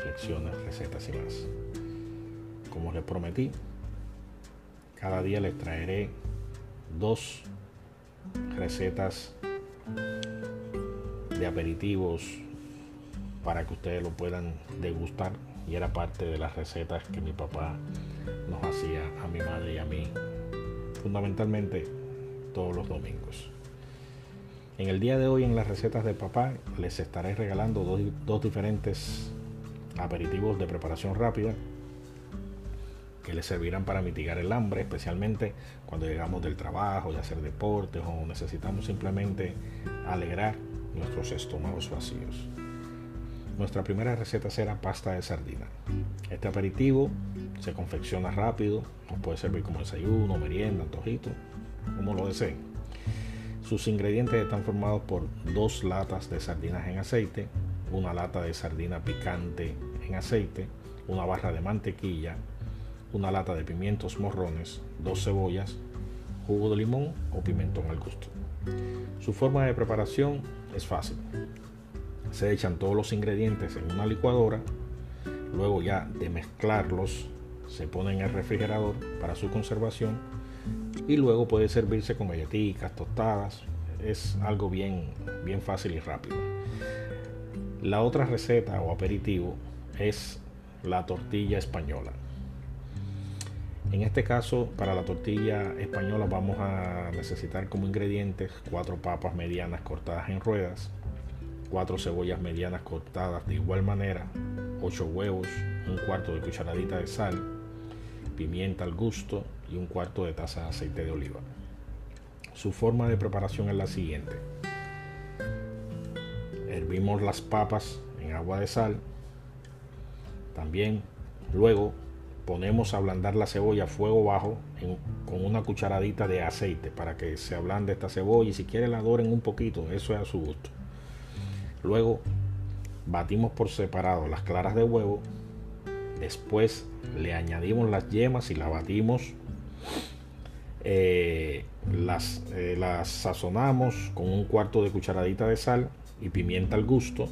reflexiones, recetas y más. Como les prometí, cada día les traeré dos recetas de aperitivos para que ustedes lo puedan degustar y era parte de las recetas que mi papá nos hacía a mi madre y a mí fundamentalmente todos los domingos. En el día de hoy en las recetas de papá les estaré regalando dos, diferentes aperitivos de preparación rápida que les servirán para mitigar el hambre, especialmente cuando llegamos del trabajo, de hacer deportes o necesitamos simplemente alegrar nuestros estómagos vacíos. Nuestra primera receta será pasta de sardina. Este aperitivo se confecciona rápido, nos puede servir como desayuno, merienda, antojito, como lo deseen. Sus ingredientes están formados por dos latas de sardinas en aceite, una lata de sardina picante aceite, una barra de mantequilla, una lata de pimientos morrones, dos cebollas, jugo de limón o pimentón al gusto. Su forma de preparación es fácil. Se echan todos los ingredientes en una licuadora, luego ya de mezclarlos se ponen en el refrigerador para su conservación y luego puede servirse con galletitas, tostadas. Es algo bien, bien fácil y rápido. La otra receta o aperitivo es la tortilla española. En este caso, para la tortilla española vamos a necesitar como ingredientes cuatro papas medianas cortadas en ruedas, cuatro cebollas medianas cortadas de igual manera, ocho huevos, un cuarto de cucharadita de sal, pimienta al gusto y un cuarto de taza de aceite de oliva. Su forma de preparación es la siguiente. Hervimos las papas en agua de sal. También luego ponemos a ablandar la cebolla a fuego bajo con una cucharadita de aceite para que se ablande esta cebolla y si quiere la doren un poquito, eso es a su gusto. Luego batimos por separado las claras de huevo, después le añadimos las yemas y la batimos, eh, las, eh, las sazonamos con un cuarto de cucharadita de sal y pimienta al gusto,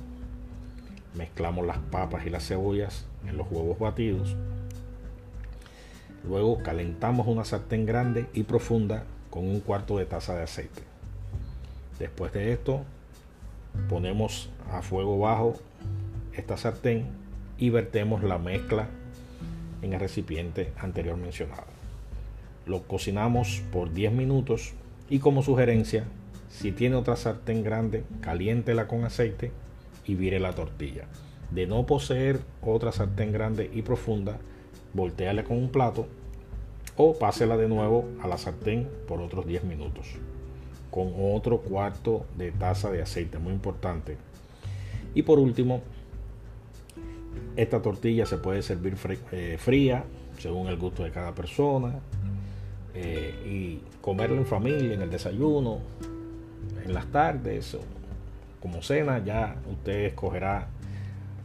mezclamos las papas y las cebollas en los huevos batidos Luego calentamos una sartén grande y profunda con un cuarto de taza de aceite. Después de esto, ponemos a fuego bajo esta sartén y vertemos la mezcla en el recipiente anterior mencionado. Lo cocinamos por 10 minutos y como sugerencia, si tiene otra sartén grande, caliéntela con aceite y vire la tortilla. De no poseer otra sartén grande y profunda, volteale con un plato o pásela de nuevo a la sartén por otros 10 minutos con otro cuarto de taza de aceite, muy importante. Y por último, esta tortilla se puede servir eh, fría según el gusto de cada persona eh, y comerla en familia, en el desayuno, en las tardes, como cena, ya usted escogerá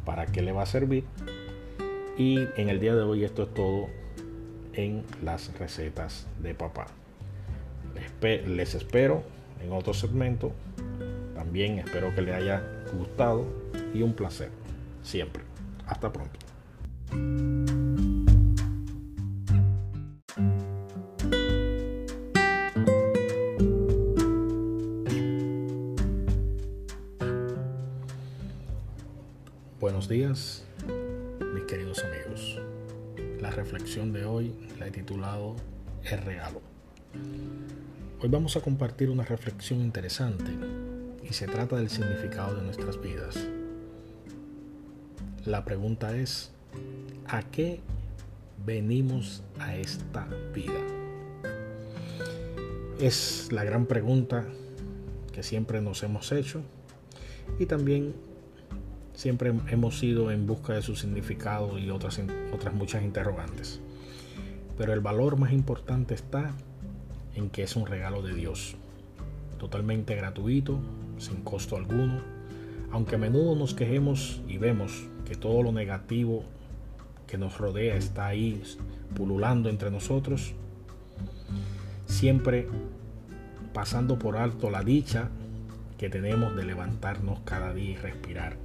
para qué le va a servir. Y en el día de hoy esto es todo en las recetas de papá. Les espero en otro segmento. También espero que les haya gustado y un placer. Siempre. Hasta pronto. Buenos días, mis queridos amigos. La reflexión de hoy la he titulado El regalo. Hoy vamos a compartir una reflexión interesante y se trata del significado de nuestras vidas. La pregunta es, ¿a qué venimos a esta vida? Es la gran pregunta que siempre nos hemos hecho y también siempre hemos ido en busca de su significado y otras, otras muchas interrogantes. Pero el valor más importante está en que es un regalo de Dios, totalmente gratuito, sin costo alguno, aunque a menudo nos quejemos y vemos que todo lo negativo que nos rodea está ahí pululando entre nosotros, siempre pasando por alto la dicha que tenemos de levantarnos cada día y respirar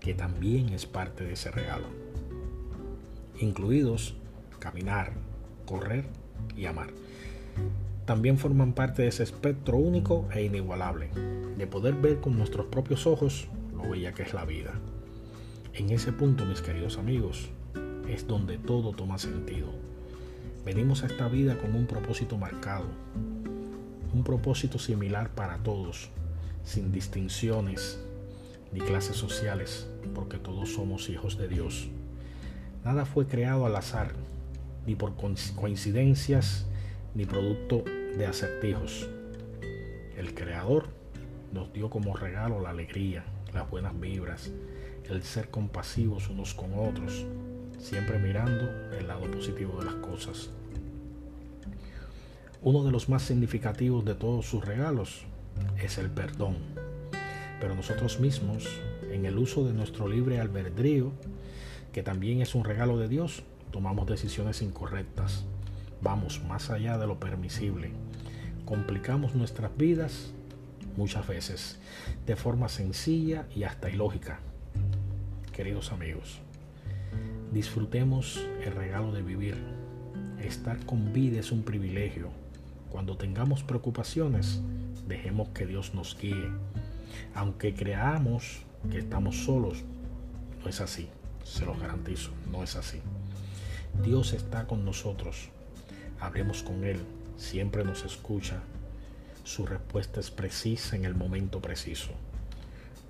que también es parte de ese regalo, incluidos caminar, correr y amar. También forman parte de ese espectro único e inigualable, de poder ver con nuestros propios ojos lo bella que es la vida. En ese punto, mis queridos amigos, es donde todo toma sentido. Venimos a esta vida con un propósito marcado, un propósito similar para todos, sin distinciones ni clases sociales, porque todos somos hijos de Dios. Nada fue creado al azar, ni por coincidencias, ni producto de acertijos. El Creador nos dio como regalo la alegría, las buenas vibras, el ser compasivos unos con otros, siempre mirando el lado positivo de las cosas. Uno de los más significativos de todos sus regalos es el perdón. Pero nosotros mismos, en el uso de nuestro libre albedrío, que también es un regalo de Dios, tomamos decisiones incorrectas. Vamos más allá de lo permisible. Complicamos nuestras vidas muchas veces de forma sencilla y hasta ilógica. Queridos amigos, disfrutemos el regalo de vivir. Estar con vida es un privilegio cuando tengamos preocupaciones, dejemos que Dios nos guíe. Aunque creamos que estamos solos, no es así, se lo garantizo, no es así. Dios está con nosotros, hablemos con Él, siempre nos escucha, su respuesta es precisa en el momento preciso.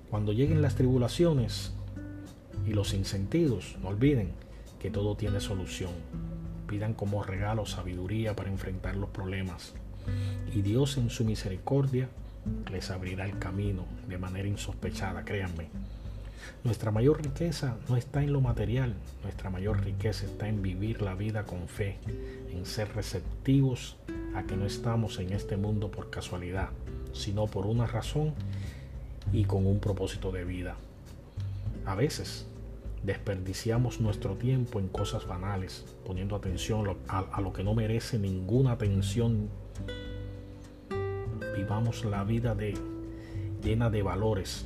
Cuando lleguen las tribulaciones y los insentidos, no olviden que todo tiene solución pidan como regalo sabiduría para enfrentar los problemas. Y Dios en su misericordia les abrirá el camino de manera insospechada, créanme. Nuestra mayor riqueza no está en lo material, nuestra mayor riqueza está en vivir la vida con fe, en ser receptivos a que no estamos en este mundo por casualidad, sino por una razón y con un propósito de vida. A veces desperdiciamos nuestro tiempo en cosas banales, poniendo atención a, lo que no merece ninguna atención. Vivamos la vida llena de valores,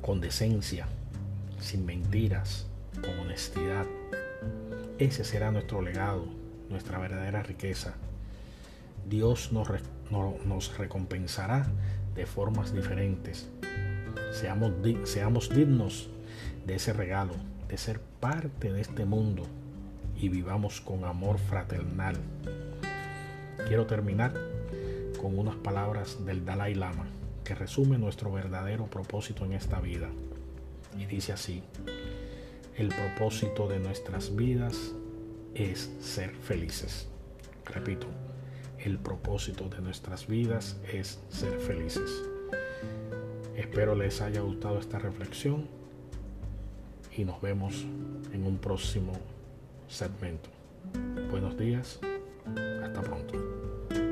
con decencia, sin mentiras, con honestidad. Ese será nuestro legado, nuestra verdadera riqueza. Dios nos, recompensará de formas diferentes. Seamos dignos de ese regalo, de ser parte de este mundo y vivamos con amor fraternal. Quiero terminar con unas palabras del Dalai Lama que resume nuestro verdadero propósito en esta vida. Y dice así, el propósito de nuestras vidas es ser felices. Repito, el propósito de nuestras vidas es ser felices. Espero les haya gustado esta reflexión y nos vemos en un próximo segmento. Buenos días, hasta pronto.